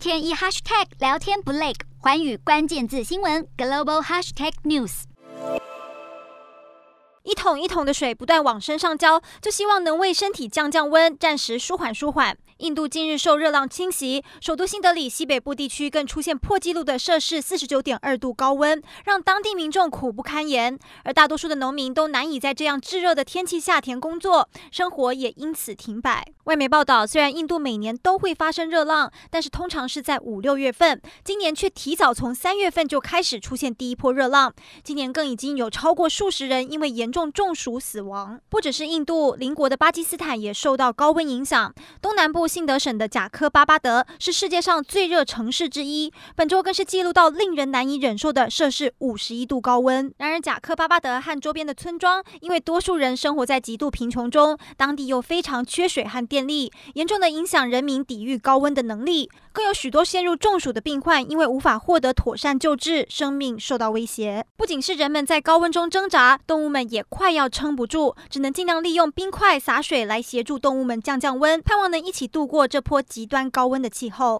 天一 hashtag 聊天不累，环宇关键字新闻 global hashtag news。一桶一桶的水不断往身上浇，就希望能为身体降降温，暂时舒缓舒缓。印度近日受热浪侵袭，首都新德里西北部地区更出现破纪录的摄氏四十九点二度高温，让当地民众苦不堪言。而大多数的农民都难以在这样炙热的天气下田工作，生活也因此停摆。外媒报道，虽然印度每年都会发生热浪，但是通常是在五六月份，今年却提早从三月份就开始出现第一波热浪。今年更已经有超过数十人因为严重中暑死亡。不只是印度，邻国的巴基斯坦也受到高温影响，东南部。信德省的贾科巴巴德是世界上最热城市之一，本周更是记录到令人难以忍受的摄氏五十一度高温。然而，贾科巴巴德和周边的村庄，因为多数人生活在极度贫穷中，当地又非常缺水和电力，严重的影响人民抵御高温的能力。更有许多陷入中暑的病患，因为无法获得妥善救治，生命受到威胁。不仅是人们在高温中挣扎，动物们也快要撑不住，只能尽量利用冰块洒水来协助动物们降降温，盼望能一起度。度过这波极端高温的气候。